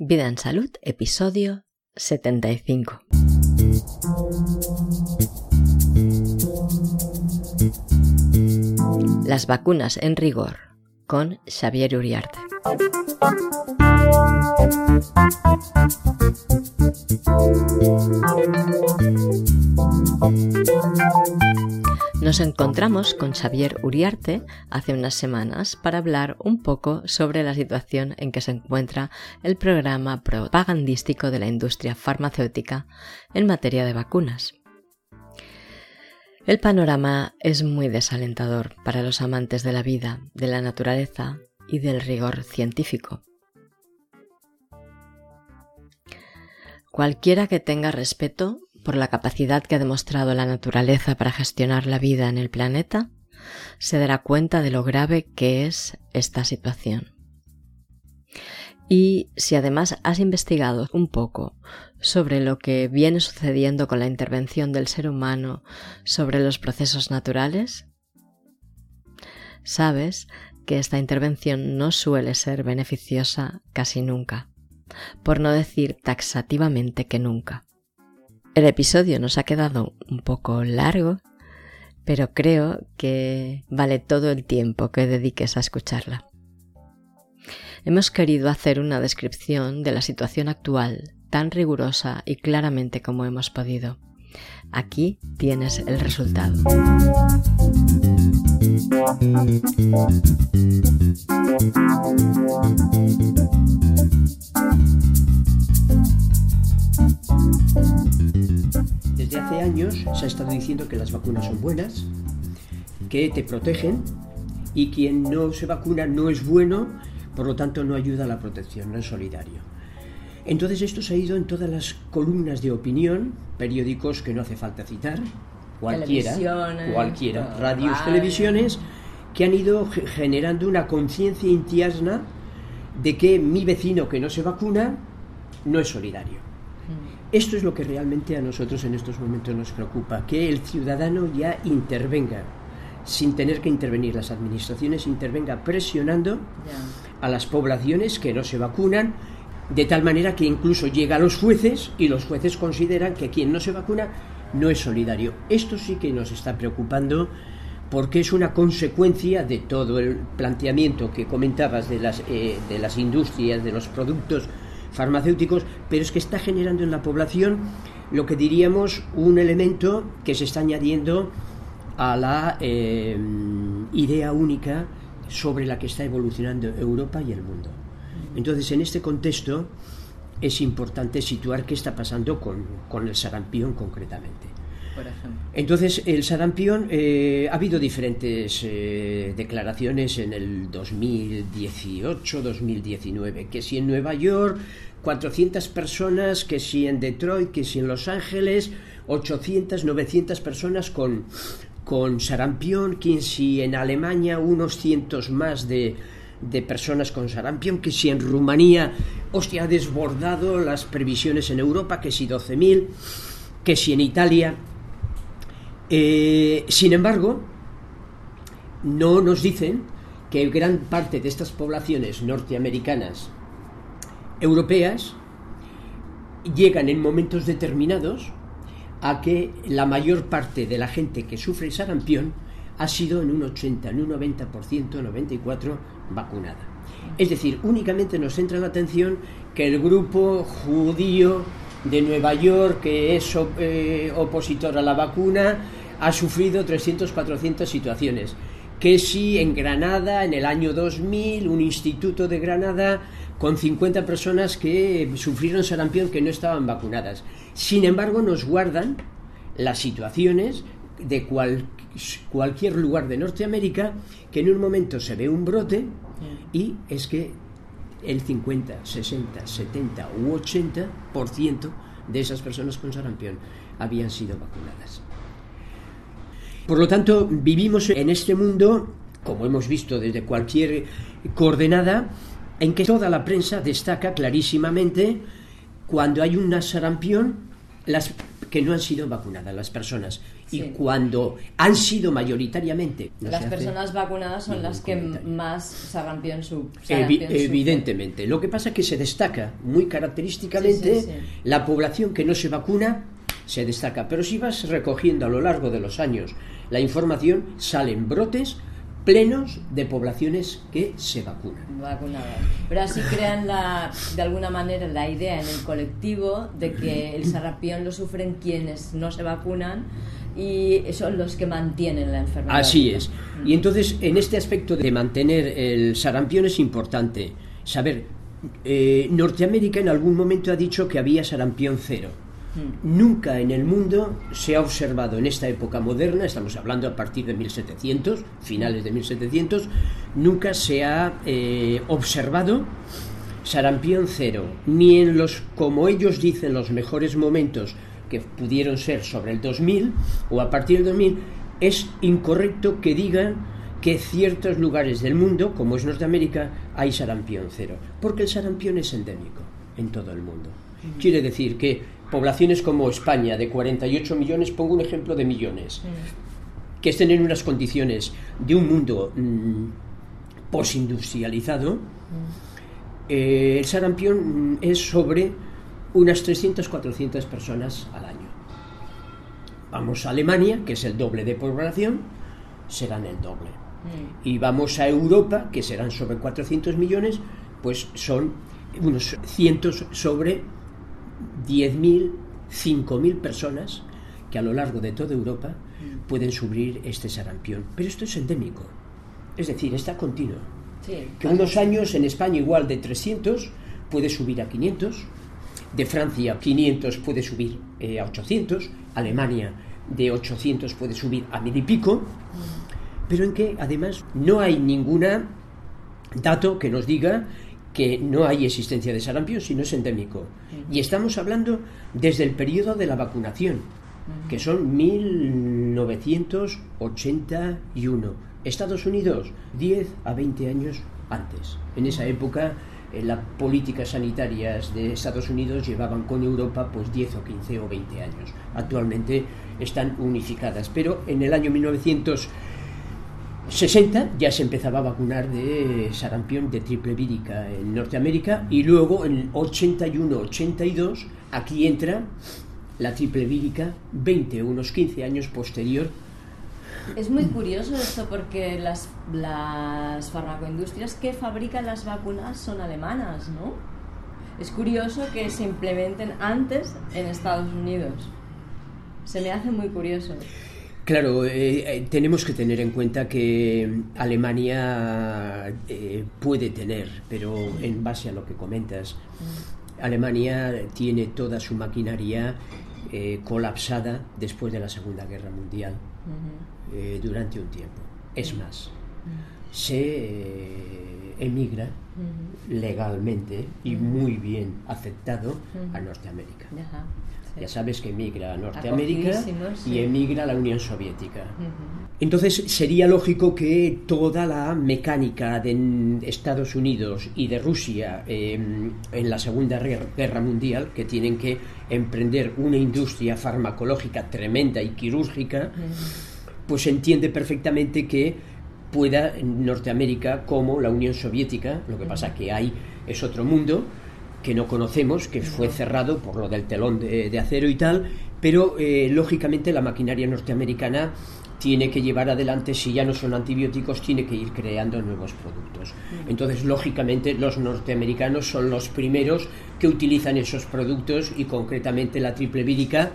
Vida en Salud, episodio 75. Las vacunas en rigor con Xavier Uriarte. Nos encontramos con Xavier Uriarte hace unas semanas para hablar un poco sobre la situación en que se encuentra el programa propagandístico de la industria farmacéutica en materia de vacunas. El panorama es muy desalentador para los amantes de la vida, de la naturaleza y del rigor científico. Cualquiera que tenga respeto por la capacidad que ha demostrado la naturaleza para gestionar la vida en el planeta, se dará cuenta de lo grave que es esta situación. Y si además has investigado un poco sobre lo que viene sucediendo con la intervención del ser humano sobre los procesos naturales, sabes que esta intervención no suele ser beneficiosa casi nunca por no decir taxativamente que nunca. El episodio nos ha quedado un poco largo, pero creo que vale todo el tiempo que dediques a escucharla. Hemos querido hacer una descripción de la situación actual tan rigurosa y claramente como hemos podido. Aquí tienes el resultado. Desde hace años se ha estado diciendo que las vacunas son buenas, que te protegen y quien no se vacuna no es bueno, por lo tanto no ayuda a la protección, no es solidario. Entonces esto se ha ido en todas las columnas de opinión, periódicos que no hace falta citar, cualquiera, cualquiera, radios, televisiones, que han ido generando una conciencia interna de que mi vecino que no se vacuna no es solidario. Esto es lo que realmente a nosotros en estos momentos nos preocupa, que el ciudadano ya intervenga, sin tener que intervenir las administraciones, intervenga presionando a las poblaciones que no se vacunan, de tal manera que incluso llega a los jueces y los jueces consideran que quien no se vacuna no es solidario. Esto sí que nos está preocupando porque es una consecuencia de todo el planteamiento que comentabas de las, eh, de las industrias, de los productos farmacéuticos, pero es que está generando en la población lo que diríamos un elemento que se está añadiendo a la eh, idea única sobre la que está evolucionando Europa y el mundo. Entonces, en este contexto es importante situar qué está pasando con, con el sarampión concretamente. Entonces, el sarampión, eh, ha habido diferentes eh, declaraciones en el 2018-2019, que si en Nueva York 400 personas, que si en Detroit, que si en Los Ángeles 800, 900 personas con, con sarampión, que si en Alemania unos cientos más de, de personas con sarampión, que si en Rumanía, hostia, ha desbordado las previsiones en Europa, que si 12.000, que si en Italia eh, sin embargo, no nos dicen que gran parte de estas poblaciones norteamericanas, europeas, llegan en momentos determinados a que la mayor parte de la gente que sufre sarampión ha sido en un 80, en un 90%, 94% vacunada. Es decir, únicamente nos centra la atención que el grupo judío de Nueva York, que es eh, opositor a la vacuna, ha sufrido 300, 400 situaciones. Que si en Granada, en el año 2000, un instituto de Granada con 50 personas que sufrieron sarampión que no estaban vacunadas. Sin embargo, nos guardan las situaciones de cualquier lugar de Norteamérica que en un momento se ve un brote y es que el 50, 60, 70 u 80% de esas personas con sarampión habían sido vacunadas. Por lo tanto, vivimos en este mundo, como hemos visto desde cualquier coordenada, en que toda la prensa destaca clarísimamente cuando hay una sarampión, las que no han sido vacunadas las personas. Y cuando han sido mayoritariamente... las personas vacunadas son las que más sarampión su, Evidentemente. Lo que pasa es que se destaca muy característicamente la población que no se vacuna se destaca. Pero si vas recogiendo a lo largo de los años la información, salen brotes plenos de poblaciones que se vacunan. Vacunadas. Pero así crean la, de alguna manera la idea en el colectivo de que el sarampión lo sufren quienes no se vacunan y son los que mantienen la enfermedad. Así es. Y entonces, en este aspecto de mantener el sarampión es importante saber, eh, Norteamérica en algún momento ha dicho que había sarampión cero Nunca en el mundo se ha observado en esta época moderna, estamos hablando a partir de 1700, finales de 1700, nunca se ha eh, observado sarampión cero, ni en los, como ellos dicen, los mejores momentos que pudieron ser sobre el 2000 o a partir del 2000, es incorrecto que digan que ciertos lugares del mundo, como es Norteamérica, hay sarampión cero, porque el sarampión es endémico en todo el mundo. Quiere decir que poblaciones como España, de 48 millones, pongo un ejemplo de millones, que estén en unas condiciones de un mundo mm, posindustrializado, eh, el sarampión es sobre unas 300-400 personas al año. Vamos a Alemania, que es el doble de población, serán el doble. Y vamos a Europa, que serán sobre 400 millones, pues son unos cientos sobre 10.000, 5.000 personas que a lo largo de toda Europa pueden sufrir este sarampión. Pero esto es endémico, es decir, está continuo. que unos años en España igual de 300 puede subir a 500, de Francia 500 puede subir eh, a 800, Alemania de 800 puede subir a mil y pico, pero en que además no hay ninguna dato que nos diga que no hay existencia de sarampión, sino es endémico. Y estamos hablando desde el periodo de la vacunación, que son 1981. Estados Unidos, 10 a 20 años antes. En esa época, eh, las políticas sanitarias de Estados Unidos llevaban con Europa pues 10 o 15 o 20 años. Actualmente están unificadas, pero en el año 1900 60 ya se empezaba a vacunar de sarampión de triple vírica en Norteamérica y luego en 81-82 aquí entra la triple vírica 20, unos 15 años posterior. Es muy curioso esto porque las, las farmacoindustrias que fabrican las vacunas son alemanas, ¿no? Es curioso que se implementen antes en Estados Unidos. Se me hace muy curioso. Claro, eh, eh, tenemos que tener en cuenta que Alemania eh, puede tener, pero en base a lo que comentas, Alemania tiene toda su maquinaria colapsada después de la Segunda Guerra Mundial durante un tiempo. Es más, se emigra legalmente y muy bien aceptado a Norteamérica. Ya sabes que emigra a Norteamérica y emigra a la Unión Soviética. Entonces sería lógico que toda la mecánica de Estados Unidos y de Rusia em, en la Segunda Guerra Mundial, que tienen que emprender una industria farmacológica tremenda y quirúrgica, pues entiende perfectamente que pueda Norteamérica como la Unión Soviética, lo que pasa que hay es otro mundo, que no conocemos, que fue cerrado por lo del telón de, acero y tal, pero eh, lógicamente la maquinaria norteamericana tiene que llevar adelante, si ya no son antibióticos, tiene que ir creando nuevos productos. Entonces, lógicamente, los norteamericanos son los primeros que utilizan esos productos y concretamente la triple vírica,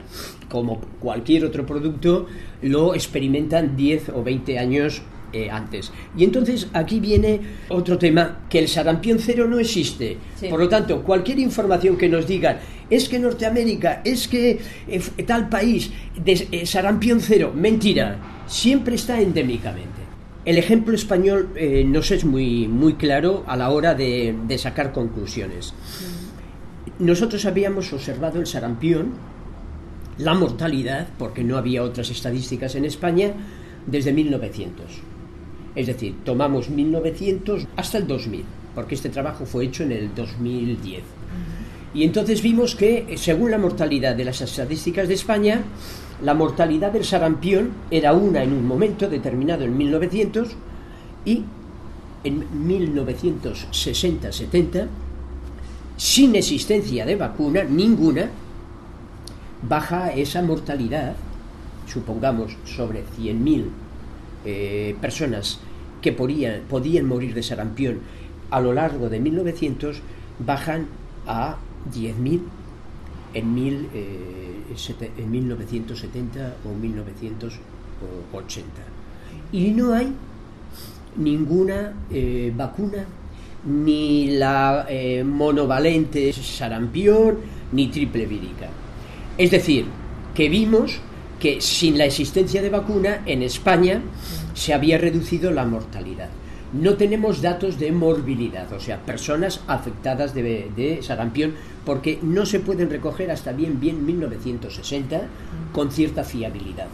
como cualquier otro producto, lo experimentan 10 o 20 años eh, antes. Y entonces aquí viene otro tema, que el sarampión cero no existe. Por lo tanto, cualquier información que nos digan, es que Norteamérica, es que eh, tal país, de, eh, sarampión cero, mentira, siempre está endémicamente. El ejemplo español nos es muy, muy claro a la hora de, de sacar conclusiones. Nosotros habíamos observado el sarampión, la mortalidad, porque no había otras estadísticas en España, desde 1900. Es decir, tomamos 1900 hasta el 2000, porque este trabajo fue hecho en el 2010. Y entonces vimos que, según la mortalidad de las estadísticas de España, la mortalidad del sarampión era una en un momento determinado en 1900 y en 1960-70, sin existencia de vacuna ninguna, baja esa mortalidad, supongamos sobre 100.000 eh, personas que podían, morir de sarampión a lo largo de 1900, bajan a 10.000 en, mil, eh, en 1970 o 1980. Y no hay ninguna eh, vacuna, ni la monovalente sarampión, ni triple vírica. Es decir, que vimos que sin la existencia de vacuna en España se había reducido la mortalidad. No tenemos datos de morbilidad, o sea, personas afectadas de, de sarampión, porque no se pueden recoger hasta bien bien 1960 con cierta fiabilidad.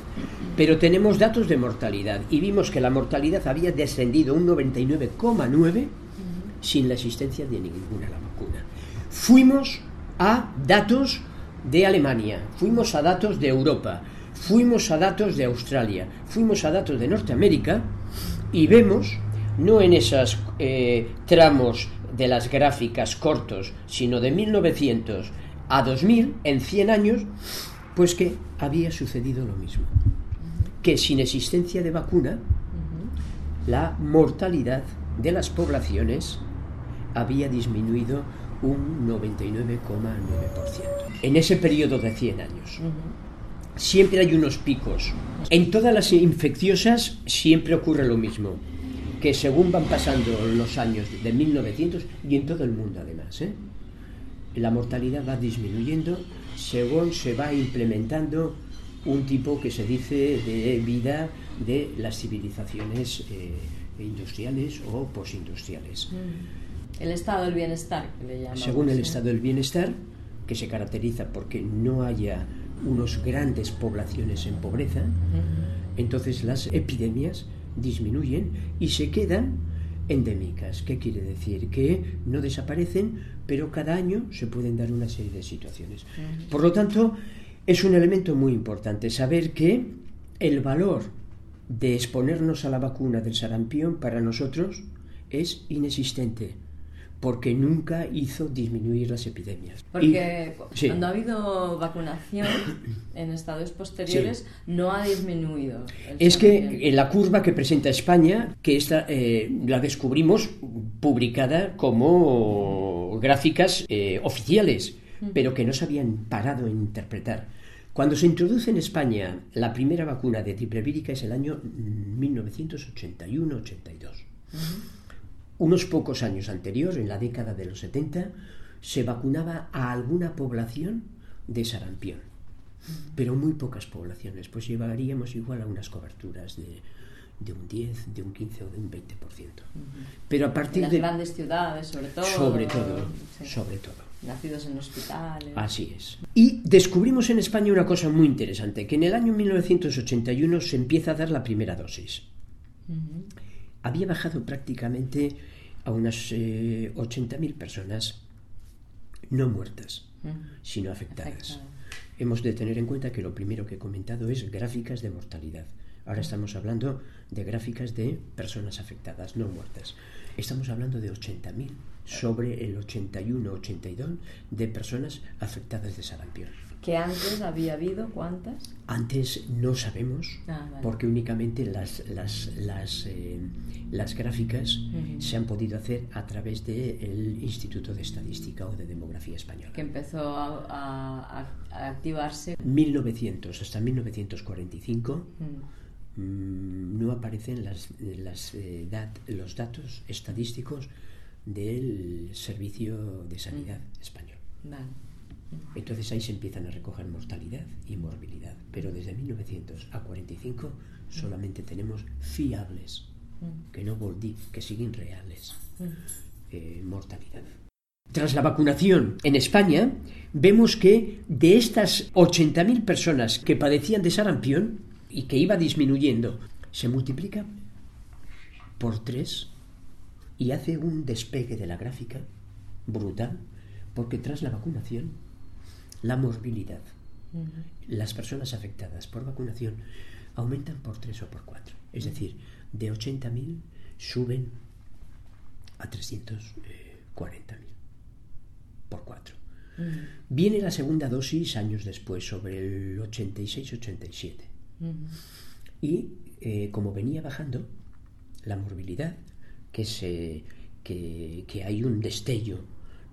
Pero tenemos datos de mortalidad y vimos que la mortalidad había descendido un 99,9 sin la existencia de ninguna la vacuna. Fuimos a datos de Alemania, fuimos a datos de Europa, fuimos a datos de Australia, fuimos a datos de Norteamérica y vemos, no en esos eh, tramos de las gráficas cortos, sino de 1900 a 2000, en 100 años, pues que había sucedido lo mismo que sin existencia de vacuna, la mortalidad de las poblaciones había disminuido un 99,9%. En ese periodo de 100 años. Siempre hay unos picos. En todas las infecciosas siempre ocurre lo mismo, que según van pasando los años de 1900 y en todo el mundo además, ¿eh? la mortalidad va disminuyendo según se va implementando un tipo que se dice de vida de las civilizaciones eh, industriales o postindustriales. Mm. El estado del bienestar, que le llamamos. Según el estado del bienestar, que se caracteriza porque no haya unos grandes poblaciones en pobreza, entonces las epidemias disminuyen y se quedan endémicas. ¿Qué quiere decir? Que no desaparecen, pero cada año se pueden dar una serie de situaciones. Por lo tanto, es un elemento muy importante saber que el valor de exponernos a la vacuna del sarampión para nosotros es inexistente porque nunca hizo disminuir las epidemias. Porque cuando ha habido vacunación en estados posteriores no ha disminuido. es que en la curva que presenta España, que esta eh, la descubrimos publicada como gráficas eh, oficiales, pero que no se habían parado en interpretar. Cuando se introduce en España la primera vacuna de triple vírica es el año 1981-82. Unos pocos años anteriores, en la década de los 70, se vacunaba a alguna población de sarampión, pero muy pocas poblaciones, pues llevaríamos igual a unas coberturas de, un 10, de un 15 o de un 20%. Pero a partir las de... grandes ciudades, sobre todo. Sobre todo, sobre todo nacidos en hospitales. Así es. Y descubrimos en España una cosa muy interesante, que en el año 1981 se empieza a dar la primera dosis. Había bajado prácticamente a unas 80.000 eh, personas, no muertas, sino afectadas. Hemos de tener en cuenta que lo primero que he comentado es gráficas de mortalidad. Ahora estamos hablando de gráficas de personas afectadas, no muertas. Estamos hablando de 80.000 sobre el 81-82 de personas afectadas de sarampión. ¿Que antes había habido cuántas? Antes no sabemos, ah, porque únicamente las, las, las, eh, las gráficas se han podido hacer a través del Instituto de Estadística o de Demografía Española. Que empezó a, activarse. 1900 hasta 1945 mm. mm, no aparecen las, las, eh, los datos estadísticos del Servicio de Sanidad mm. Español. Entonces ahí se empiezan a recoger mortalidad y morbilidad. Pero desde 1900 a 45 solamente tenemos fiables, mm. que no volví, que siguen reales, mm. eh, mortalidad. Tras la vacunación en España, vemos que de estas 80.000 personas que padecían de sarampión y que iba disminuyendo, se multiplica por tres y hace un despegue de la gráfica brutal Porque tras la vacunación, la morbilidad, las personas afectadas por vacunación aumentan por 3 o por 4. Es decir, de 80.000 suben a 340.000 por 4. Viene la segunda dosis años después, sobre el 86-87. Y eh, como venía bajando la morbilidad, que, se, que, que hay un destello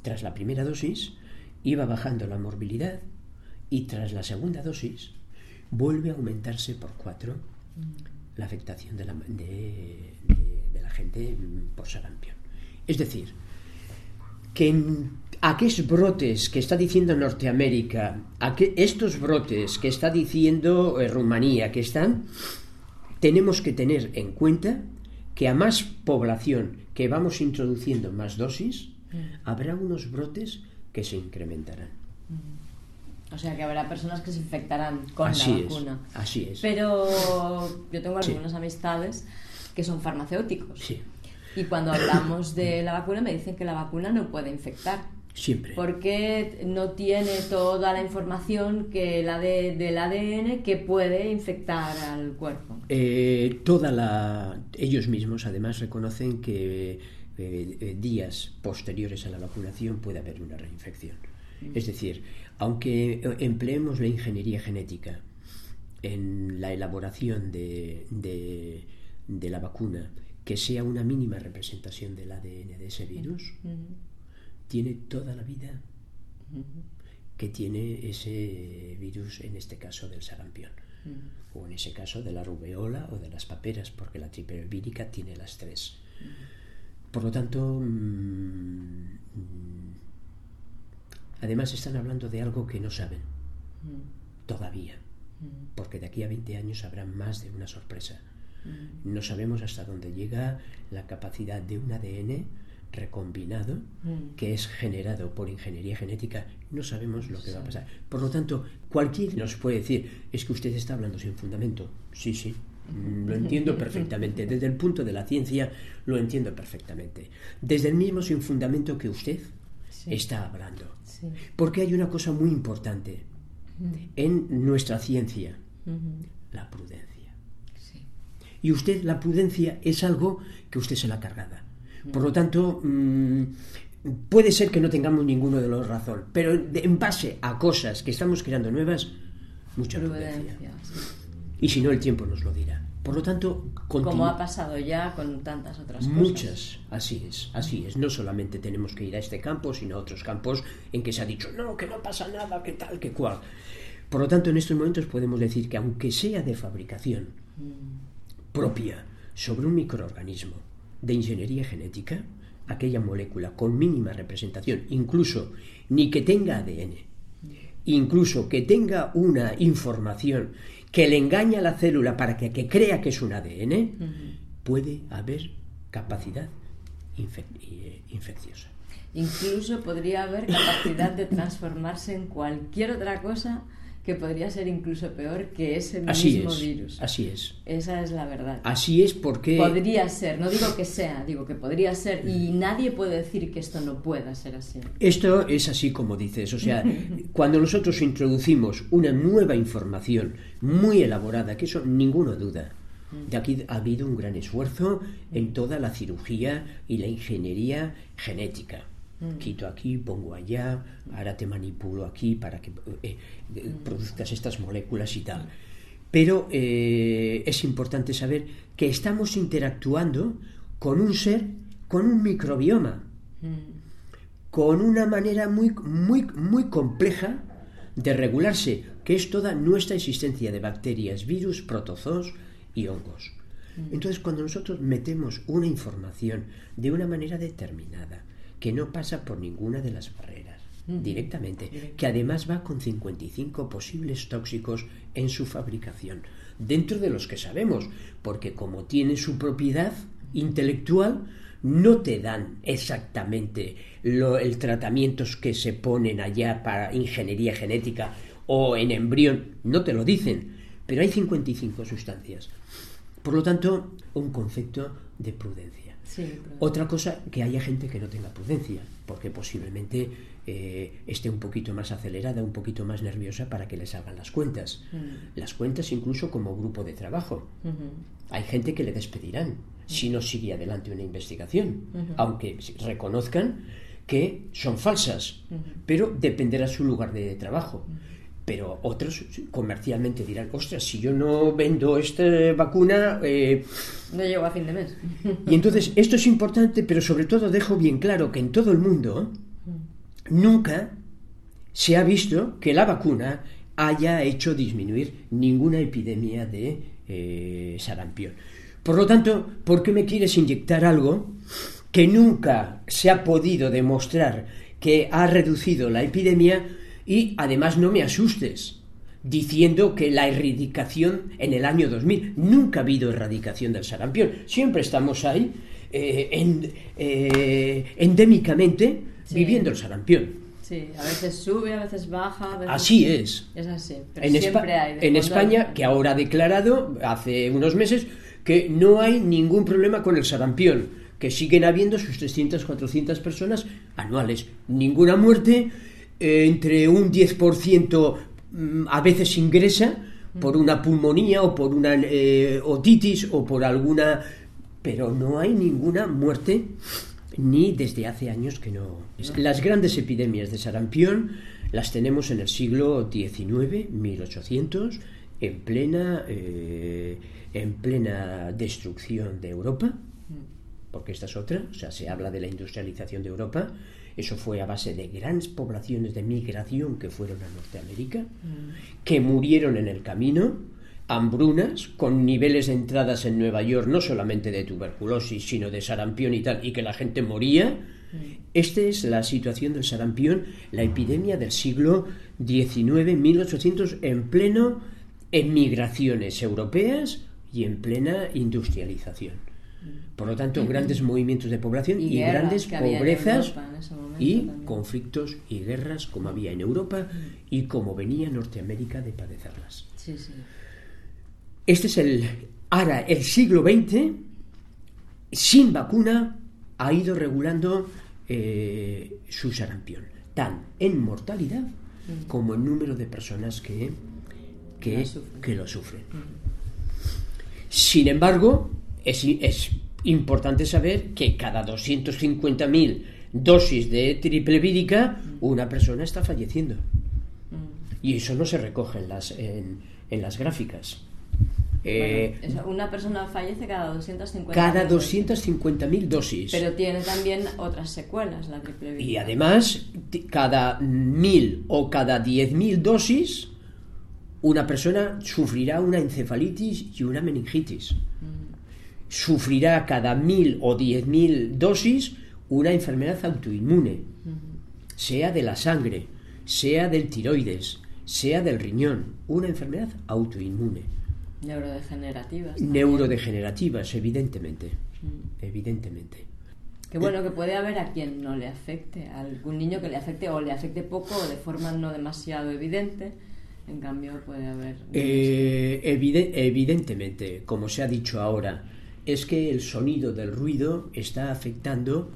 tras la primera dosis, iba bajando la morbilidad y tras la segunda dosis vuelve a aumentarse por 4 la afectación de la, de, de la gente por sarampión. Es decir, que en aquellos brotes que está diciendo Norteamérica, estos brotes que está diciendo eh, Rumanía, que están, tenemos que tener en cuenta que a más población que vamos introduciendo más dosis, mm. habrá unos brotes que se incrementarán. Mm. O sea que habrá personas que se infectarán con la vacuna. así es. Pero yo tengo algunas amistades que son farmacéuticos. Sí. Y cuando hablamos de la vacuna me dicen que la vacuna no puede infectar. Siempre. Porque no tiene toda la información que la de, del ADN que puede infectar al cuerpo. Eh, toda la, ellos mismos además reconocen que eh, eh, días posteriores a la vacunación puede haber una reinfección. Es decir, aunque empleemos la ingeniería genética en la elaboración de, de, la vacuna, que sea una mínima representación del ADN de ese virus, tiene toda la vida que tiene ese virus, en este caso del sarampión, o en ese caso de la rubeola o de las paperas, porque la triple vírica tiene las tres. Por lo tanto, mm, además están hablando de algo que no saben todavía, porque de aquí a 20 años habrá más de una sorpresa. No sabemos hasta dónde llega la capacidad de un ADN recombinado mm. que es generado por ingeniería genética, no sabemos lo que va a pasar. Por lo tanto, cualquiera nos puede decir, es que usted está hablando sin fundamento. Sí, sí, lo entiendo perfectamente. Desde el punto de la ciencia lo entiendo perfectamente. Desde el mismo sin fundamento que usted está hablando. Porque hay una cosa muy importante en nuestra ciencia, la prudencia. Y usted, la prudencia es algo que usted se la ha cargada. Por lo tanto, mm, puede ser que no tengamos ninguno de los razón, pero en base a cosas que estamos creando nuevas, mucha prudencia. Y si no, el tiempo nos lo dirá. Por lo tanto, como ha pasado ya con tantas otras cosas. Muchas, así es, así es. No solamente tenemos que ir a este campo, sino a otros campos en que se ha dicho, no, que no pasa nada, que tal, que cual. Por lo tanto, en estos momentos podemos decir que aunque sea de fabricación mm. propia sobre un microorganismo, de ingeniería genética, aquella molécula con mínima representación, incluso ni que tenga ADN, incluso que tenga una información que le engaña a la célula para que, crea que es un ADN, puede haber capacidad eh, infecciosa. Incluso podría haber capacidad de transformarse en cualquier otra cosa que podría ser incluso peor que ese mismo virus. Así es. Esa es la verdad. Así es porque... Podría ser, no digo que sea, digo que podría ser y nadie puede decir que esto no pueda ser así. Esto es así como dices, o sea, cuando nosotros introducimos una nueva información muy elaborada, que eso ninguno duda, mm. de aquí ha habido un gran esfuerzo en toda la cirugía y la ingeniería genética Mm. Quito aquí, pongo allá, ahora te manipulo aquí para que eh, eh, mm. produzcas estas moléculas y tal. Pero eh, es importante saber que estamos interactuando con un ser, con un microbioma, mm. con una manera muy, muy, muy compleja de regularse, que es toda nuestra existencia de bacterias, virus, protozoos y hongos. Entonces, cuando nosotros metemos una información de una manera determinada, que no pasa por ninguna de las barreras directamente, que además va con 55 posibles tóxicos en su fabricación, dentro de los que sabemos, porque como tiene su propiedad intelectual, no te dan exactamente lo, el tratamientos que se ponen allá para ingeniería genética o en embrión, no te lo dicen, pero hay 55 sustancias. Por lo tanto, un concepto de prudencia. Otra cosa, que haya gente que no tenga prudencia, porque posiblemente eh, esté un poquito más acelerada, un poquito más nerviosa para que le salgan las cuentas. Mm. Las cuentas incluso como grupo de trabajo. Hay gente que le despedirán si no sigue adelante una investigación, aunque reconozcan que son falsas, pero dependerá su lugar de trabajo. Pero otros comercialmente dirán, ostras, si yo no vendo esta vacuna... Eh, no llego a fin de mes. y entonces, esto es importante, pero sobre todo dejo bien claro que en todo el mundo nunca se ha visto que la vacuna haya hecho disminuir ninguna epidemia de eh, sarampión. Por lo tanto, ¿por qué me quieres inyectar algo que nunca se ha podido demostrar que ha reducido la epidemia y además no me asustes diciendo que la erradicación en el año 2000 nunca ha habido erradicación del sarampión siempre estamos ahí eh, eh, endémicamente viviendo el sarampión Sí, a veces sube, a veces baja. Así es. Es así. en, en España, que ahora ha declarado hace unos meses que no hay ningún problema con el sarampión, que siguen habiendo sus 300, 400 personas anuales. Ninguna muerte, eh, entre un 10% mm, a veces ingresa por una pulmonía o por una eh, otitis o por alguna... Pero no hay ninguna muerte ni desde hace años que no. Las grandes epidemias de sarampión las tenemos en el siglo XIX, 1800, en plena, eh, en plena destrucción de Europa, porque esta es otra, o sea, se habla de la industrialización de Europa, eso fue a base de grandes poblaciones de migración que fueron a Norteamérica, que murieron en el camino, hambrunas, con niveles de entradas en Nueva York no solamente de tuberculosis, sino de sarampión y tal, y que la gente moría. Esta es la situación del sarampión, la epidemia del siglo XIX, 1800, en pleno en migraciones europeas y en plena industrialización. Por lo tanto, grandes movimientos de población y, grandes pobrezas y conflictos y guerras como había en Europa y como venía Norteamérica de padecerlas. Sí, sí. Este es el... Ahora, el siglo XX, sin vacuna, ha ido regulando eh, su sarampión, tan en mortalidad como en número de personas que, que, que lo sufren. Sin embargo, es, es, importante saber que cada 250.000 dosis de triple vírica, mm. una persona está falleciendo. Y eso no se recoge en las, en, en las gráficas. Eh, una persona fallece cada 250 Cada 250.000 dosis. Pero tiene también otras secuelas la triple Y además, cada mil o cada 10.000 dosis, una persona sufrirá una encefalitis y una meningitis. Mm. Sufrirá cada mil o 10.000 dosis una enfermedad autoinmune, sea de la sangre, sea del tiroides, sea del riñón, una enfermedad autoinmune. Neurodegenerativas. Neurodegenerativas, evidentemente. Mm. Evidentemente. Qué bueno que puede haber a quien no le afecte, a algún niño que le afecte o le afecte poco o de forma no demasiado evidente. En cambio, puede haber. Eh, evidentemente, como se ha dicho ahora, es que el sonido del ruido está afectando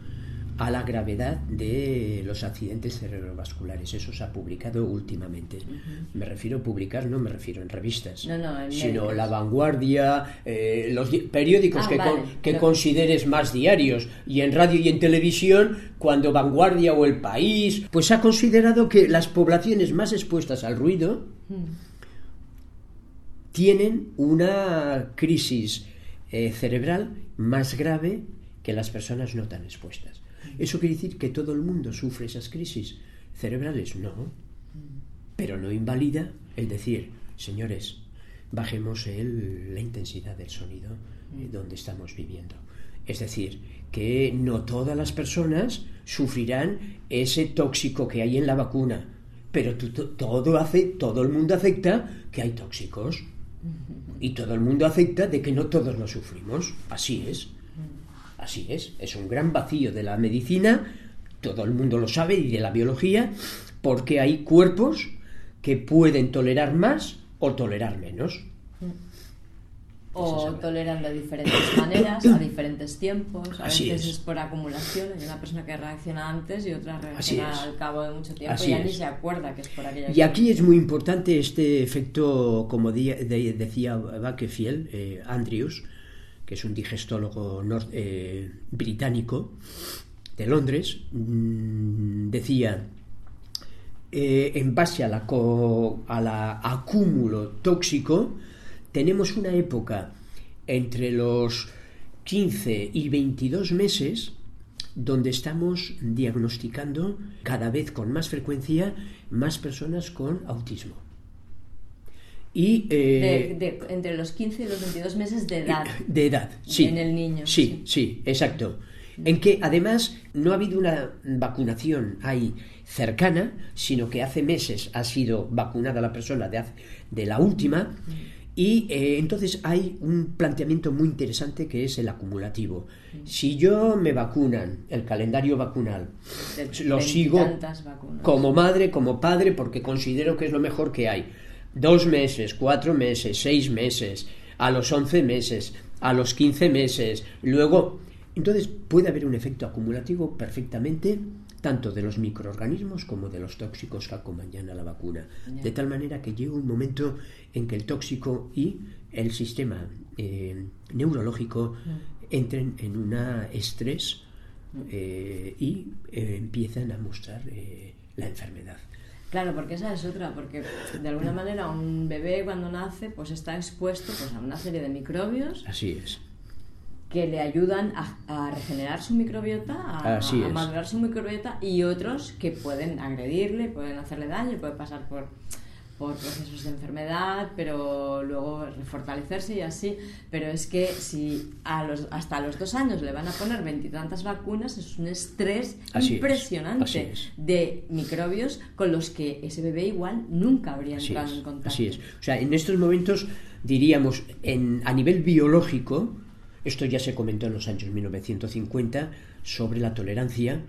a la gravedad de los accidentes cerebrovasculares. Eso se ha publicado últimamente. Me refiero a publicar, no me refiero en revistas, sino La Vanguardia, eh, los periódicos ah, que, consideres más diarios, y en radio y en televisión, cuando Vanguardia o El País, pues ha considerado que las poblaciones más expuestas al ruido tienen una crisis eh, cerebral más grave que las personas no tan expuestas. ¿Eso quiere decir que todo el mundo sufre esas crisis cerebrales? No. Pero no invalida el decir, señores, bajemos el, la intensidad del sonido eh, donde estamos viviendo. Es decir, que no todas las personas sufrirán ese tóxico que hay en la vacuna, pero todo, hace, todo el mundo acepta que hay tóxicos y todo el mundo acepta de que no todos lo sufrimos. Así es. Así es, es un gran vacío de la medicina, todo el mundo lo sabe, y de la biología, porque hay cuerpos que pueden tolerar más o tolerar menos. O toleran de diferentes maneras, a diferentes tiempos. A Así veces es. es. por acumulación. Hay una persona que reacciona antes y otra reacciona al cabo de mucho tiempo Así y ya es. ni se acuerda que es por aquella Y aquí es muy importante este efecto, como de- decía Bakefield, eh, Andrews, que es un digestólogo nor- eh, británico de Londres, mm, decía, eh, en base a la, co- a la acúmulo tóxico, tenemos una época entre los 15 y 22 meses donde estamos diagnosticando cada vez con más frecuencia más personas con autismo. Y eh, De- de- entre los 15 y los 22 meses de edad. de edad, sí. En el niño, Sí, sí, exacto. En que además no ha habido una vacunación ahí cercana, sino que hace meses ha sido vacunada la persona de, hace- de la última. Y eh, entonces hay un planteamiento muy interesante que es el acumulativo. Si yo me vacunan, el calendario vacunal, lo sigo como madre, como padre, porque considero que es lo mejor que hay. Dos meses, cuatro meses, seis meses, a los once meses, a los quince meses, luego... Entonces puede haber un efecto acumulativo perfectamente tanto de los microorganismos como de los tóxicos que acompañan a la vacuna. De tal manera que llega un momento en que el tóxico y el sistema eh, neurológico entren en un estrés eh, y eh, empiezan a mostrar la enfermedad. Claro, porque esa es otra, porque de alguna manera un bebé cuando nace pues está expuesto pues, a una serie de microbios Así es. Que le ayudan a, a regenerar su microbiota, a, a madurar su microbiota y otros que pueden agredirle, pueden hacerle daño, puede pasar por, por procesos de enfermedad, pero luego refortalecerse y así. Pero es que si a los, hasta los dos años le van a poner veintitantas vacunas, es un estrés Así impresionante es. de microbios con los que ese bebé igual nunca habría Así entrado es, en contacto. así es. O sea, en estos momentos diríamos, en, a nivel biológico, esto ya se comentó en los años 1950 sobre la tolerancia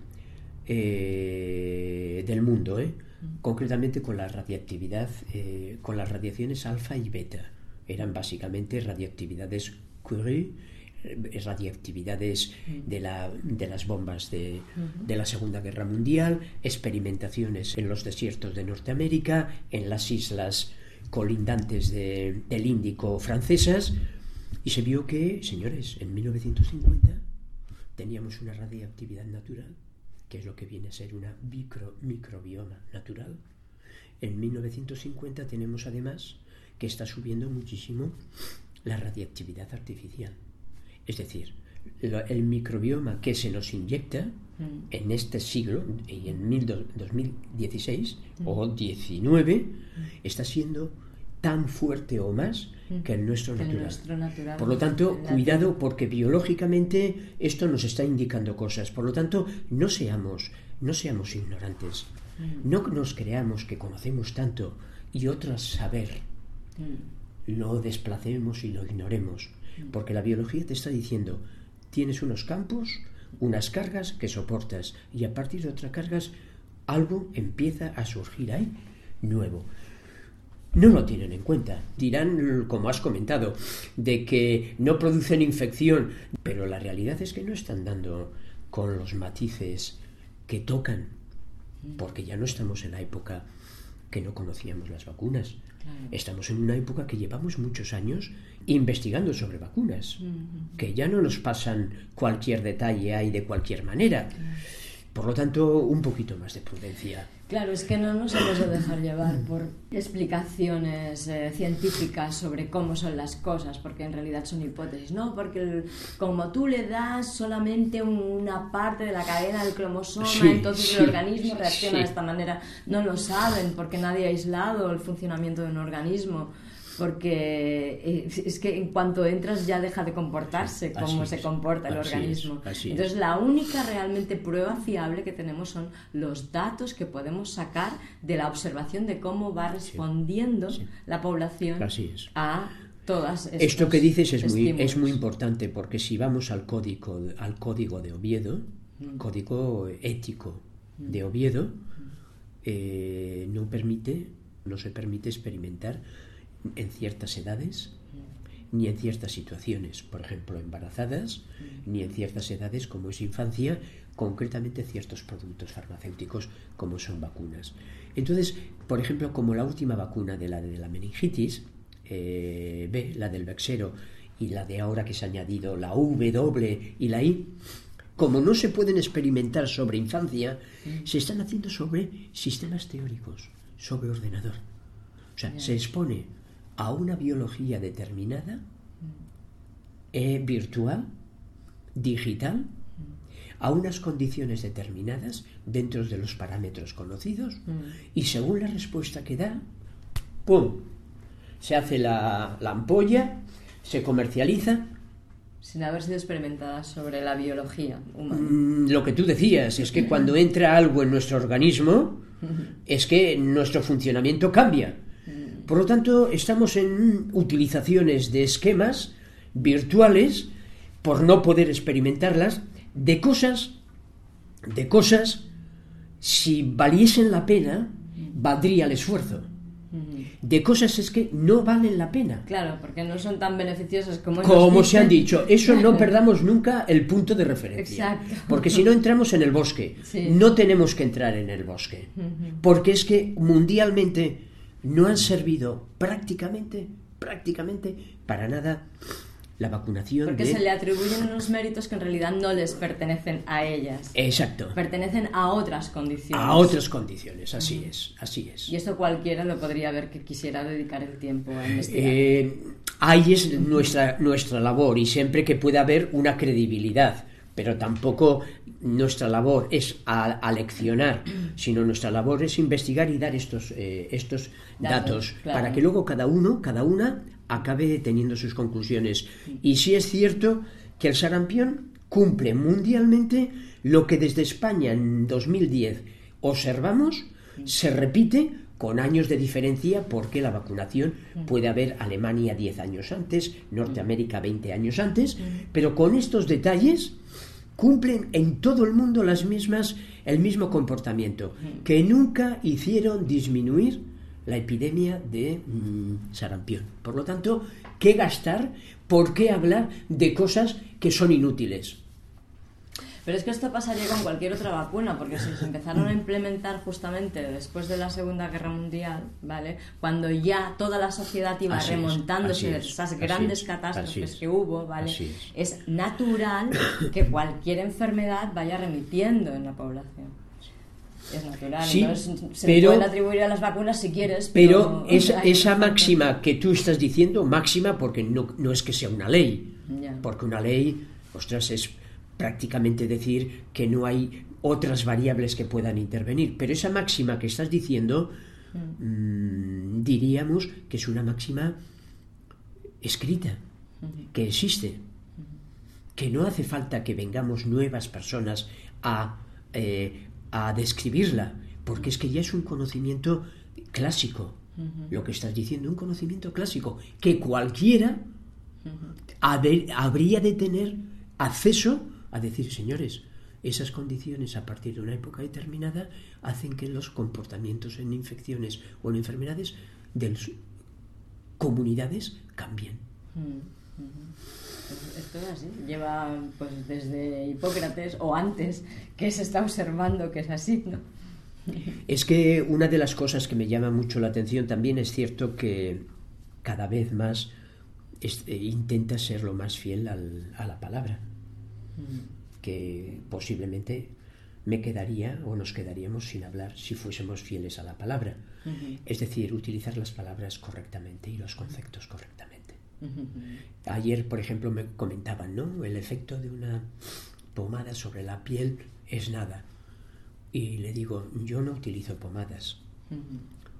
eh, del mundo, ¿eh? concretamente con la radiactividad, eh, con las radiaciones alfa y beta. Eran básicamente radiactividades Curie, eh, radiactividades de, la, de las bombas de, de la Segunda Guerra Mundial, experimentaciones en los desiertos de Norteamérica, en las islas colindantes de- del Índico francesas, y se vio que, señores, en 1950 teníamos una radiactividad natural, que es lo que viene a ser una micro, microbioma natural. En 1950 tenemos además que está subiendo muchísimo la radiactividad artificial. Es decir, lo- el microbioma que se nos inyecta en este siglo y en mil do- 2016 o 19 está siendo tan fuerte o más que el nuestro El natural. nuestro natural. Por lo tanto, cuidado porque biológicamente esto nos está indicando cosas. Por lo tanto, no seamos, no seamos ignorantes. No nos creamos que conocemos tanto y otras saber. Mm. Lo desplacemos y lo ignoremos. Porque la biología te está diciendo, tienes unos campos, unas cargas que soportas y a partir de otras cargas algo empieza a surgir ahí nuevo no lo tienen en cuenta. Dirán, como has comentado, de que no producen infección, pero la realidad es que no están dando con los matices que tocan, porque ya no estamos en la época que no conocíamos las vacunas. Estamos en una época que llevamos muchos años investigando sobre vacunas, que ya no nos pasan cualquier detalle ahí de cualquier manera. Por lo tanto, un poquito más de prudencia. Claro, es que no nos hemos de dejar llevar por explicaciones eh, científicas sobre cómo son las cosas, porque en realidad son hipótesis, ¿no? Porque el- como tú le das solamente una parte de la cadena del cromosoma, Sí, entonces sí, el organismo reacciona sí. de esta manera. No lo saben porque nadie ha aislado el funcionamiento de un organismo. Porque eh, es que en cuanto entras ya deja de comportarse como se comporta el es, organismo. es. Entonces la única realmente prueba fiable que tenemos son los datos que podemos sacar de la observación de cómo va respondiendo la población a todas estas Esto que dices es muy, es muy importante porque si vamos al código, al código de Oviedo, código ético de Oviedo, eh, no permite, no se permite experimentar en ciertas edades ni en ciertas situaciones, por ejemplo, embarazadas, ni en ciertas edades como es infancia, concretamente ciertos productos farmacéuticos como son vacunas. Entonces, por ejemplo, como la última vacuna de la de la meningitis, eh, B, la del vexero, y la de ahora que se ha añadido la W y la I, como no se pueden experimentar sobre infancia, se están haciendo sobre sistemas teóricos, sobre ordenador. O sea, se expone a una biología determinada, eh, virtual, digital, a unas condiciones determinadas dentro de los parámetros conocidos y según la respuesta que da, ¡pum! Se hace la, la ampolla, se comercializa. Sin haber sido experimentada sobre la biología humana. Mm, lo que tú decías es que cuando entra algo en nuestro organismo, es que nuestro funcionamiento cambia. Por lo tanto, estamos en utilizaciones de esquemas virtuales, por no poder experimentarlas, de cosas, de cosas, si valiesen la pena, valdría el esfuerzo de cosas es que no valen la pena. Claro, porque no son tan beneficiosas como Como se han dicho, eso no perdamos nunca el punto de referencia. Exacto. Porque si no entramos en el bosque, no tenemos que entrar en el bosque. Porque es que mundialmente no han servido prácticamente, prácticamente para nada la vacunación. Porque se le atribuyen unos méritos que en realidad no les pertenecen a ellas. Exacto. Pertenecen a otras condiciones. A otras condiciones, así es, así es. Y esto cualquiera lo podría ver que quisiera dedicar el tiempo a investigar. Eh, ahí es nuestra, nuestra labor y siempre que pueda haber una credibilidad pero tampoco nuestra labor es aleccionar, sino nuestra labor es investigar y dar estos, eh, estos datos, para que luego cada uno, cada una, acabe teniendo sus conclusiones. Y sí es cierto que el sarampión cumple mundialmente lo que desde España en 2010 observamos, se repite con años de diferencia porque la vacunación puede haber Alemania 10 años antes, Norteamérica 20 años antes, pero con estos detalles cumplen en todo el mundo las mismas el mismo comportamiento que nunca hicieron disminuir la epidemia de mm, sarampión. Por lo tanto, ¿qué gastar? ¿Por qué hablar de cosas que son inútiles? Pero es que esto pasaría con cualquier otra vacuna, porque si se empezaron a implementar justamente después de la Segunda Guerra Mundial, ¿vale? Cuando ya toda la sociedad iba remontándose de esas grandes catástrofes que hubo, ¿vale? es natural que cualquier enfermedad vaya remitiendo en la población es natural. Sí, se pero, pueden atribuir a las vacunas si quieres. Pero, esa, esa máxima que tú estás diciendo, máxima porque no, no es que sea una ley, porque una ley, ostras, es prácticamente decir que no hay otras variables que puedan intervenir. Pero esa máxima que estás diciendo, mm, diríamos que es una máxima escrita, que existe, que no hace falta que vengamos nuevas personas a, eh, a describirla, porque es que ya es un conocimiento clásico. Lo que estás diciendo, un conocimiento clásico, que cualquiera habría de tener acceso a decir, señores, esas condiciones a partir de una época determinada hacen que los comportamientos en infecciones o en enfermedades de las comunidades cambien. Esto es así, lleva pues desde Hipócrates o antes que se está observando que es así, ¿no? Es que una de las cosas que me llama mucho la atención también es cierto que cada vez más eh, intenta ser lo más fiel a la palabra que posiblemente me quedaría o nos quedaríamos sin hablar si fuésemos fieles a la palabra. Es decir, utilizar las palabras correctamente y los conceptos correctamente. Ayer, por ejemplo, me comentaban, ¿no? El efecto de una pomada sobre la piel es nada. Y le digo, yo no utilizo pomadas,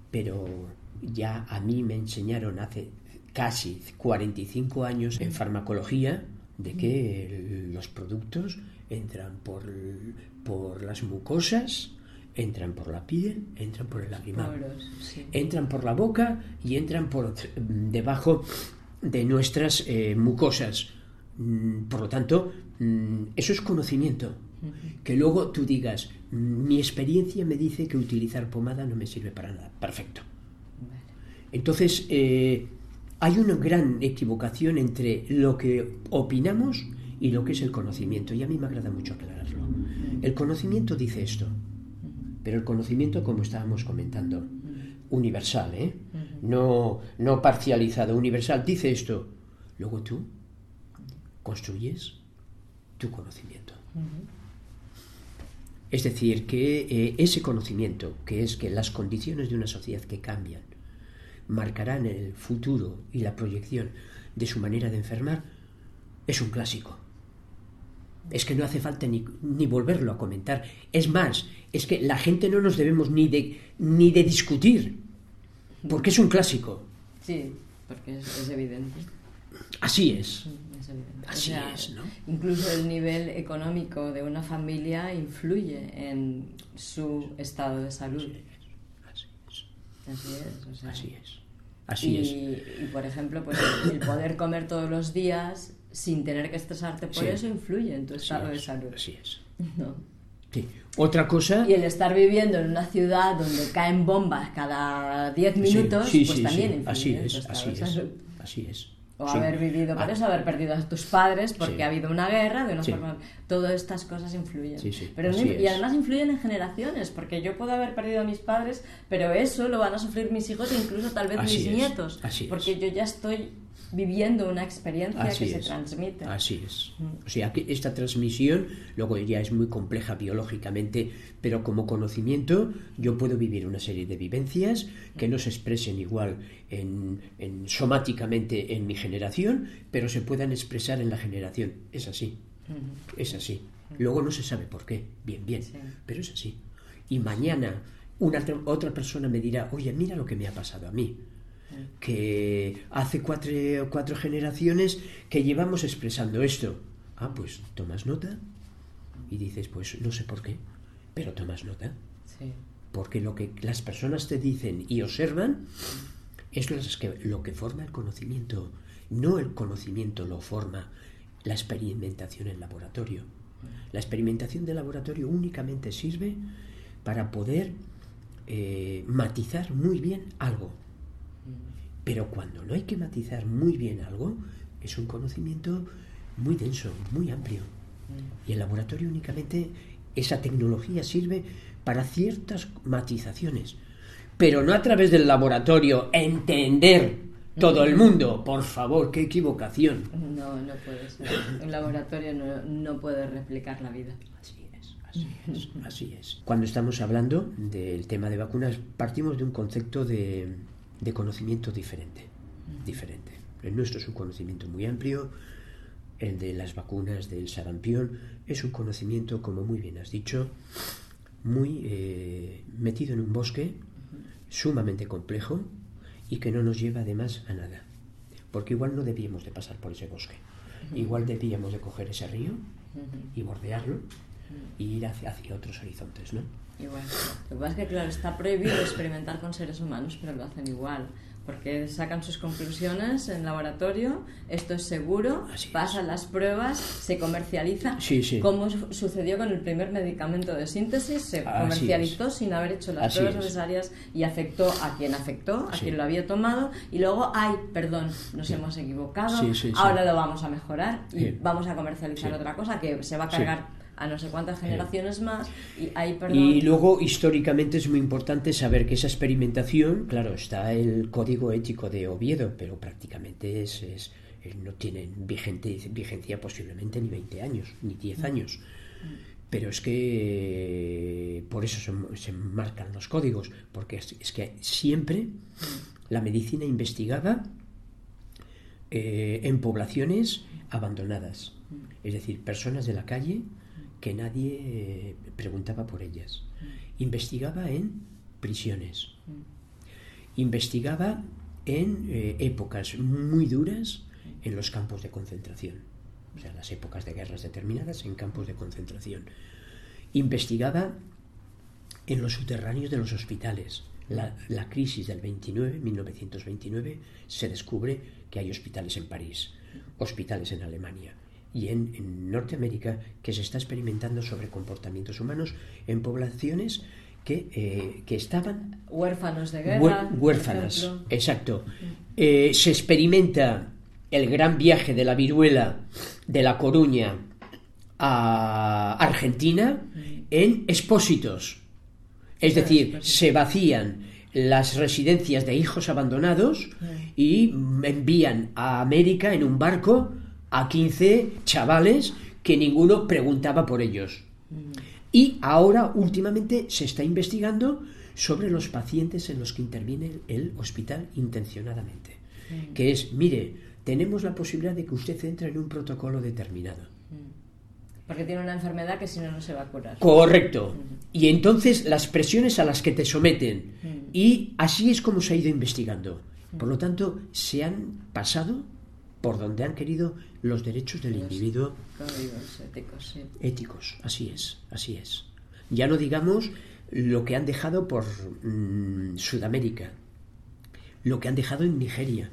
pero ya a mí me enseñaron hace casi 45 años en farmacología de que los productos entran por, por las mucosas, entran por la piel, entran por el lagrimal, entran por la boca y entran por debajo de nuestras eh, mucosas. Mm, por lo tanto, mm, eso es conocimiento. Que luego tú digas, mm, mi experiencia me dice que utilizar pomada no me sirve para nada. Perfecto. Entonces, eh, hay una gran equivocación entre lo que opinamos y lo que es el conocimiento, y a mí me agrada mucho aclararlo. El conocimiento dice esto, pero el conocimiento, como estábamos comentando, universal, ¿eh? no, no parcializado, universal, dice esto. Luego tú construyes tu conocimiento. Es decir, que eh, ese conocimiento, que es que las condiciones de una sociedad que cambian, marcarán el futuro y la proyección de su manera de enfermar, es un clásico. Es que no hace falta ni, ni, volverlo a comentar. Es más, es que la gente no nos debemos ni de, ni de discutir, porque es un clásico. Sí, porque es, es evidente. Así es. Es evidente. Así O sea, es, ¿no? Incluso el nivel económico de una familia influye en su estado de salud. Así es. Así es. O sea, Así es. Así y, es. y, por ejemplo, pues el poder comer todos los días sin tener que estresarte por Sí. eso influye en tu Así estado de es. salud. Así es. ¿no? Sí. Otra cosa. Y el estar viviendo en una ciudad donde caen bombas cada 10 minutos, Sí, sí, pues también influye Así en tu es, así de es. salud. Así es. O Sí. haber vivido, por Ah, eso, haber perdido a tus padres porque Sí. ha habido una guerra de una Sí. forma. Todas estas cosas influyen. Pero no- y además influyen en generaciones, porque yo puedo haber perdido a mis padres, pero eso lo van a sufrir mis hijos e incluso tal vez Así mis es, nietos. así es. porque yo ya estoy viviendo una experiencia Así que se transmite. Así es. Mm. O sea que esta transmisión, luego ya es muy compleja biológicamente, pero como conocimiento yo puedo vivir una serie de vivencias que no se expresen igual en, en- somáticamente en mi generación, pero se puedan expresar en la generación. Es así. Es así. Luego no se sabe por qué. Bien, bien. Sí. Pero es así. Y mañana una, otra persona me dirá, oye, mira lo que me ha pasado a mí que hace cuatro, cuatro generaciones que llevamos expresando esto. Ah, pues tomas nota y dices, pues no sé por qué, pero tomas nota. Sí. Porque lo que las personas te dicen y observan es lo que, lo que forma el conocimiento. No el conocimiento lo forma la experimentación en laboratorio. La experimentación de laboratorio únicamente sirve para poder eh, matizar muy bien algo. Pero cuando no hay que matizar muy bien algo, es un conocimiento muy denso, muy amplio. Y el laboratorio únicamente, esa tecnología sirve para ciertas matizaciones. Pero no a través del laboratorio entender todo el mundo. Por favor, qué equivocación. No, no puede ser. Un laboratorio no, no puede replicar la vida. Así es, así es, así es. Cuando estamos hablando del tema de vacunas, partimos de un concepto de, de conocimiento diferente. Diferente. El nuestro es un conocimiento muy amplio. El de las vacunas del sarampión es un conocimiento, como muy bien has dicho, muy eh, metido en un bosque, sumamente complejo y que no nos lleva además a nada. Porque igual no debíamos de pasar por ese bosque. Igual debíamos de coger ese río y bordearlo y ir hacia, hacia otros horizontes, ¿no? Igual. Lo que pasa es que, claro, está prohibido experimentar con seres humanos, pero lo hacen igual. Porque sacan sus conclusiones en laboratorio, esto es seguro, Así es. pasan las pruebas, se comercializa. Sí, sí. Como su- sucedió con el primer medicamento de síntesis, se Así comercializó sin haber hecho las Así pruebas es. necesarias y afectó a quien afectó, a Sí. quien lo había tomado. Y luego, ay, perdón, nos hemos equivocado, ahora lo vamos a mejorar y vamos a comercializar otra cosa que se va a cargar a no sé cuántas generaciones más. Y perdón. Y luego, históricamente, es muy importante saber que esa experimentación, claro, está el código ético de Oviedo, pero prácticamente es, es- eh, no tiene vigente, vigencia posiblemente ni 20 años, ni 10 años. Pero es que eh, por eso se, se marcan los códigos, porque es, es que siempre la medicina investigaba eh, en poblaciones abandonadas, es decir, personas de la calle que nadie eh, preguntaba por ellas. Investigaba en prisiones, investigaba en eh, épocas muy duras en los campos de concentración, o sea, las épocas de guerras determinadas en campos de concentración. Investigaba en los subterráneos de los hospitales. La, la crisis del 29, 1929, se descubre que hay hospitales en París, hospitales en Alemania y en, en Norteamérica que se está experimentando sobre comportamientos humanos en poblaciones que, eh, que estaban Huérfanos de guerra. huérfanas. Exacto. Eh, se experimenta el gran viaje de la viruela de La Coruña a Argentina en expósitos. Es decir, se vacían las residencias de hijos abandonados y envían a América en un barco a 15 chavales que ninguno preguntaba por ellos. Y ahora, últimamente, se está investigando sobre los pacientes en los que interviene el hospital intencionadamente. Que es, mire, tenemos la posibilidad de que usted entre en un protocolo determinado. Porque tiene una enfermedad que si no, no se va a curar. Correcto. Y entonces las presiones a las que te someten. Y así es como se ha ido investigando. Por lo tanto, se han pasado por donde han querido los derechos del individuo éticos, sí. éticos. Así es, así es. Ya no digamos lo que han dejado por mm, Sudamérica, lo que han dejado en Nigeria,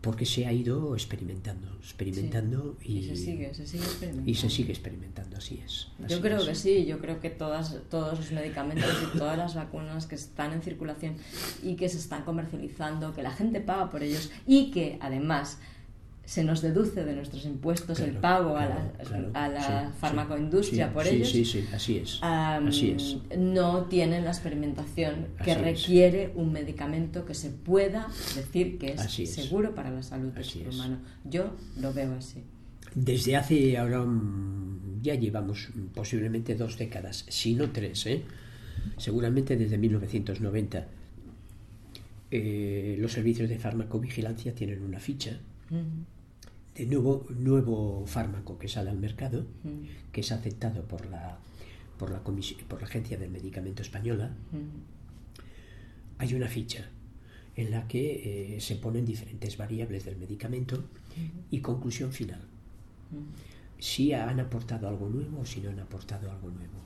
porque se ha ido experimentando, experimentando y, se sigue, se sigue experimentando. Y se sigue experimentando, así es. yo creo que sí, yo creo que todas, todos los medicamentos y todas las vacunas que están en circulación y que se están comercializando, que la gente paga por ellos y que además se nos deduce de nuestros impuestos el pago a la, a la farmacoindustria por ellos. Sí, sí, así es. así es. No tienen la experimentación que requiere un medicamento que se pueda decir que es, seguro para la salud del ser humano. Yo lo veo así. Desde hace ahora ya llevamos posiblemente dos décadas, si no tres, ¿eh? seguramente desde 1990. Eh, los servicios de farmacovigilancia tienen una ficha de nuevo, nuevo fármaco que sale al mercado, mm. que es aceptado por la, por la, por la Agencia del Medicamento Española, mm. hay una ficha en la que eh, se ponen diferentes variables del medicamento mm. y conclusión final. Si han aportado algo nuevo o si no han aportado algo nuevo.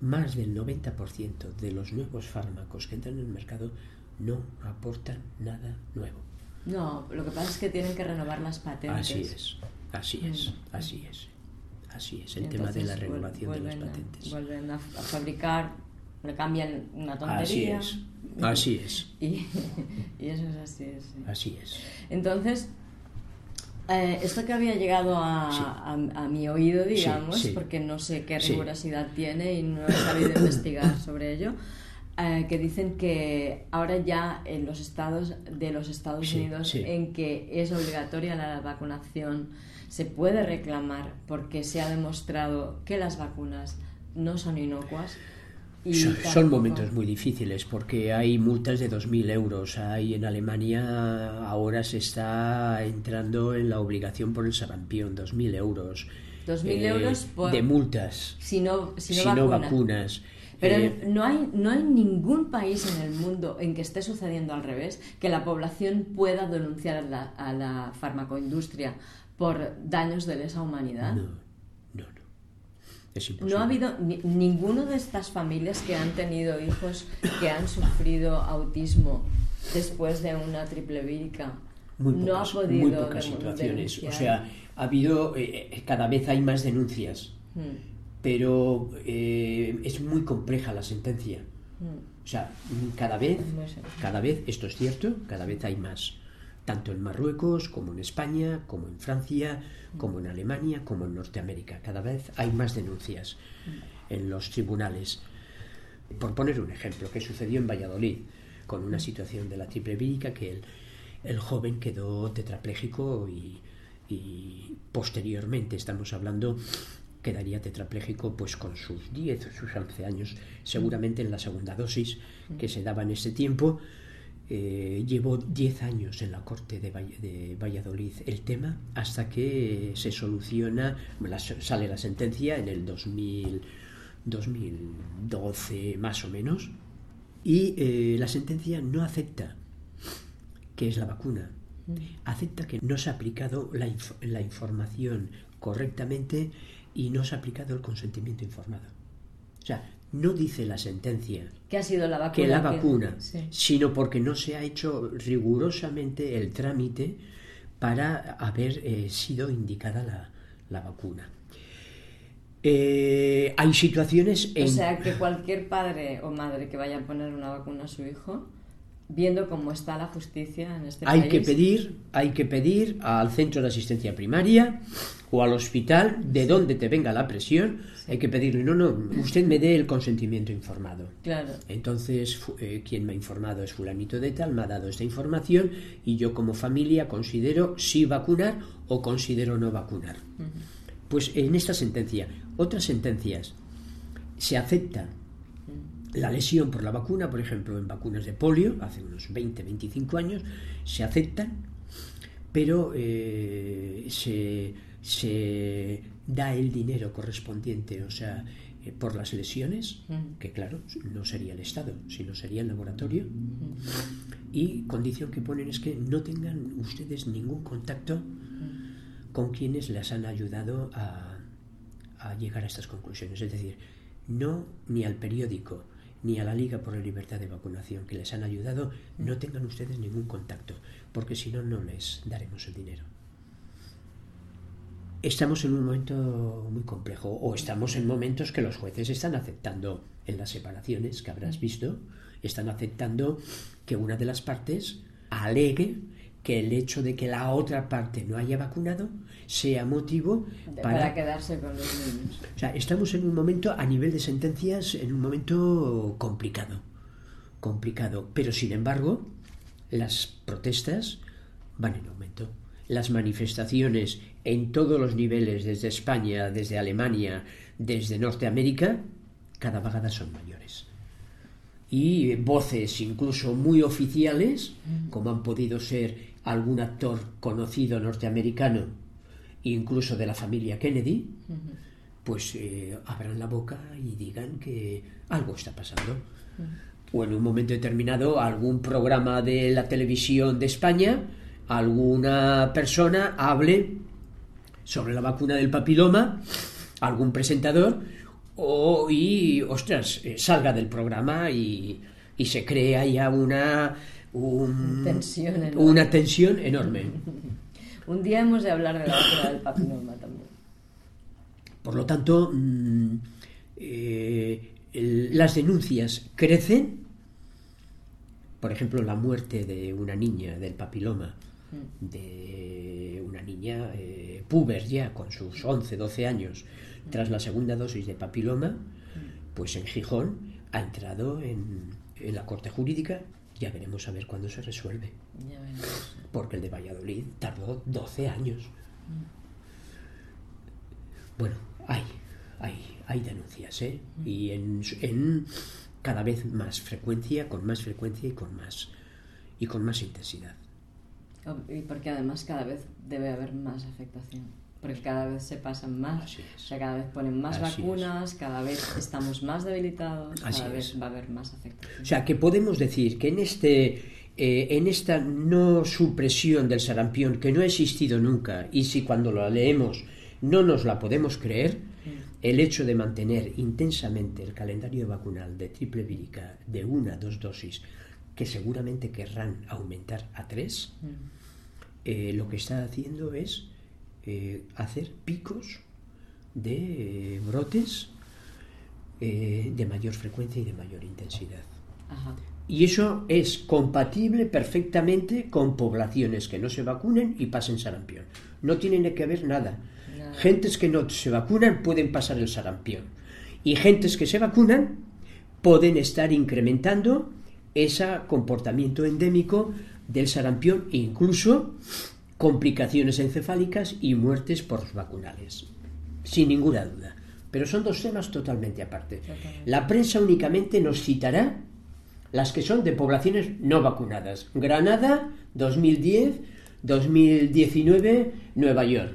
Más del 90% de los nuevos fármacos que entran en el mercado no aportan nada nuevo. No, lo que pasa es que tienen que renovar las patentes. Así es, así es, mm. así es. Así es, el tema de la renovación de las patentes. vuelven a, fabricar, le cambian una tontería. Así es, así es. y, eso es así. Así es. Entonces, eh, esto que había llegado a, a, mi oído, digamos, porque no sé qué rigurosidad tiene y no he sabido investigar sobre ello, eh, que dicen que ahora ya en los estados de los Estados Unidos en que es obligatoria la vacunación se puede reclamar porque se ha demostrado que las vacunas no son inocuas. Y son, momentos muy difíciles porque hay multas de 2.000 euros. Hay en Alemania ahora se está entrando en la obligación por el sarampión, 2.000 euros. 2.000 eh, euros de multas si no, si no, vacunas. Pero eh, no, hay, no hay ningún país en el mundo en que esté sucediendo al revés, que la población pueda denunciar a la, a la farmacoindustria por daños de lesa humanidad. No, no, no. Es imposible. No ha habido ninguno de estas familias que han tenido hijos que han sufrido autismo después de una triple vírica. no ha podido muy pocas situaciones. O sea, ha habido, eh, eh, cada vez hay más denuncias. Hmm pero eh, es muy compleja la sentencia. Mm. O sea, cada vez, cada vez, esto es cierto, cada vez hay más, tanto en Marruecos como en España, como en Francia, mm. como en Alemania, como en Norteamérica. Cada vez hay más denuncias mm. en los tribunales. Por poner un ejemplo, que sucedió en Valladolid, con una situación de la triple vírica que el, joven quedó tetrapléjico y, y posteriormente, estamos hablando quedaría tetrapléjico pues con sus 10 o sus 11 años, seguramente en la segunda dosis que se daba en ese tiempo. Eh, llevó 10 años en la corte de, Valladolid el tema hasta que se soluciona, sale la sentencia en el 2000, 2012 más o menos, y eh, la sentencia no acepta que es la vacuna, mm. acepta que no se ha aplicado la, la información correctamente y no se ha aplicado el consentimiento informado. O sea, no dice la sentencia que ha sido la vacuna, que la vacuna sino porque no se ha hecho rigurosamente el trámite para haber eh, sido indicada la, vacuna. Eh, hay situaciones en... O sea, que cualquier padre o madre que vaya a poner una vacuna a su hijo viendo cómo está la justicia en este hay país. que pedir, hay que pedir al centro de asistencia primaria o al hospital de donde te venga la presión, hay que pedirle, no, no, usted me dé el consentimiento informado. Claro. Entonces, eh, quien me ha informado es fulanito de tal, me ha dado esta información y yo como familia considero si vacunar o considero no vacunar. Pues en esta sentencia, otras sentencias, se acepta la lesión por la vacuna, por ejemplo, en vacunas de polio, hace unos 20, 25 años, se aceptan, pero eh, se, se da el dinero correspondiente, o sea, eh, por las lesiones, que claro, no sería el Estado, sino sería el laboratorio, y condición que ponen es que no tengan ustedes ningún contacto con quienes les han ayudado a, a llegar a estas conclusiones. Es decir, no ni al periódico ni a la Liga por la Libertad de Vacunación que les han ayudado, no tengan ustedes ningún contacto, porque si no, no les daremos el dinero. Estamos en un momento muy complejo, o estamos en momentos que los jueces están aceptando en las separaciones que habrás visto, están aceptando que una de las partes alegue que el hecho de que la otra parte no haya vacunado sea motivo para, para quedarse con los niños. o sea, estamos en un momento, a nivel de sentencias, en un momento complicado. Complicado. Pero, sin embargo, las protestas van en aumento. Las manifestaciones en todos los niveles, desde España, desde Alemania, desde Norteamérica, cada vegada son mayores. Y voces incluso muy oficiales, como han podido ser algún actor conocido norteamericano, incluso de la familia Kennedy, pues eh, abran la boca y digan que algo está pasando. O en un momento determinado algún programa de la televisión de España, alguna persona hable sobre la vacuna del papiloma, algún presentador, o y, ostras, eh, salga del programa y, y se crea ya una, un- Tensión una tensión enorme. Un día hemos de hablar de la del papiloma también. Por lo tanto, mm, eh, el- las denuncias crecen. Por ejemplo, la muerte de una niña del papiloma, de una niña eh, puber ya, con sus 11, 12 años, tras la segunda dosis de papiloma, pues en Gijón ha entrado en, en la corte jurídica. Ya veremos a ver cuándo se resuelve, Ya veremos. porque el de Valladolid tardó 12 años. Bueno, hay, hay, hay denuncias, ¿eh? Y en, en cada vez más frecuencia, con más frecuencia y con más, y con más intensidad. Y porque además cada vez debe haber más afectación. Porque cada vez se pasan más, o sea, cada vez ponen más Así es. vacunas, cada vez estamos más debilitados, Así cada vez es. va a haber más afectación. O sea, que podemos decir que en este eh, en esta no supresión del sarampión que no ha existido nunca y si cuando la leemos no nos la podemos creer, el hecho de mantener intensamente el calendario vacunal de triple vírica de una a dos dosis, que seguramente querrán aumentar a tres, eh, lo que está haciendo es eh, hacer picos de eh, brotes eh, de mayor frecuencia y de mayor intensidad. Ajá. Y eso es compatible perfectamente con poblaciones que no se vacunen y pasen sarampión. No tienen que ver nada. Nada. Gentes que no se vacunan pueden pasar el sarampión. Y gentes que se vacunan pueden estar incrementando ese comportamiento endémico del sarampión, incluso complicaciones encefálicas y muertes por vacunales. Sin ninguna duda. Pero son dos temas totalmente aparte. Totalmente. La prensa únicamente nos citará las que son de poblaciones no vacunadas. Granada, 2010, 2019, Nueva York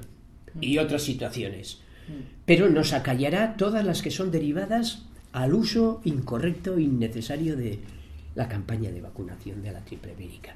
y otras situaciones. Pero nos acallará todas las que son derivadas al uso incorrecto e innecesario de la campaña de vacunación de la triple vírica.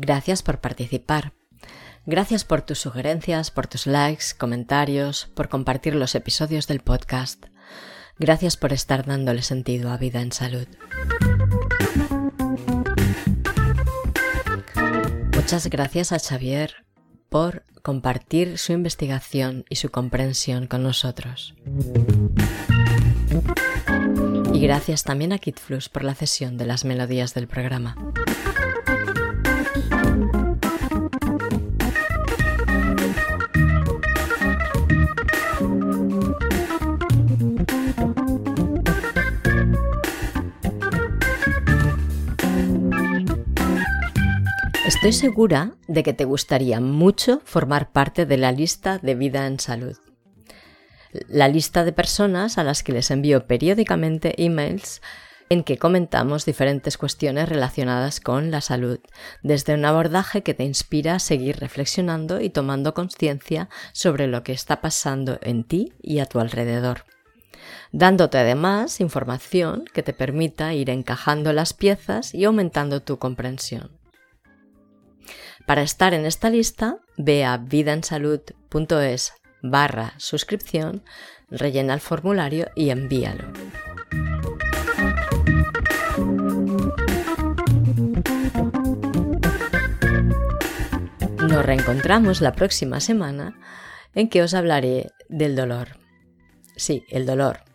Gracias por participar. Gracias por tus sugerencias, por tus likes, comentarios, por compartir los episodios del podcast. Gracias por estar dándole sentido a vida en salud. Muchas gracias a Xavier por compartir su investigación y su comprensión con nosotros. Y gracias también a KitFlux por la cesión de las melodías del programa. Estoy segura de que te gustaría mucho formar parte de la lista de vida en salud. La lista de personas a las que les envío periódicamente emails en que comentamos diferentes cuestiones relacionadas con la salud, desde un abordaje que te inspira a seguir reflexionando y tomando conciencia sobre lo que está pasando en ti y a tu alrededor, dándote además información que te permita ir encajando las piezas y aumentando tu comprensión. Para estar en esta lista, ve a vidaensalud.es barra suscripción, rellena el formulario y envíalo. Nos reencontramos la próxima semana en que os hablaré del dolor. Sí, el dolor.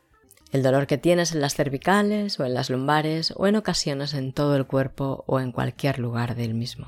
El dolor que tienes en las cervicales o en las lumbares o en ocasiones en todo el cuerpo o en cualquier lugar del mismo.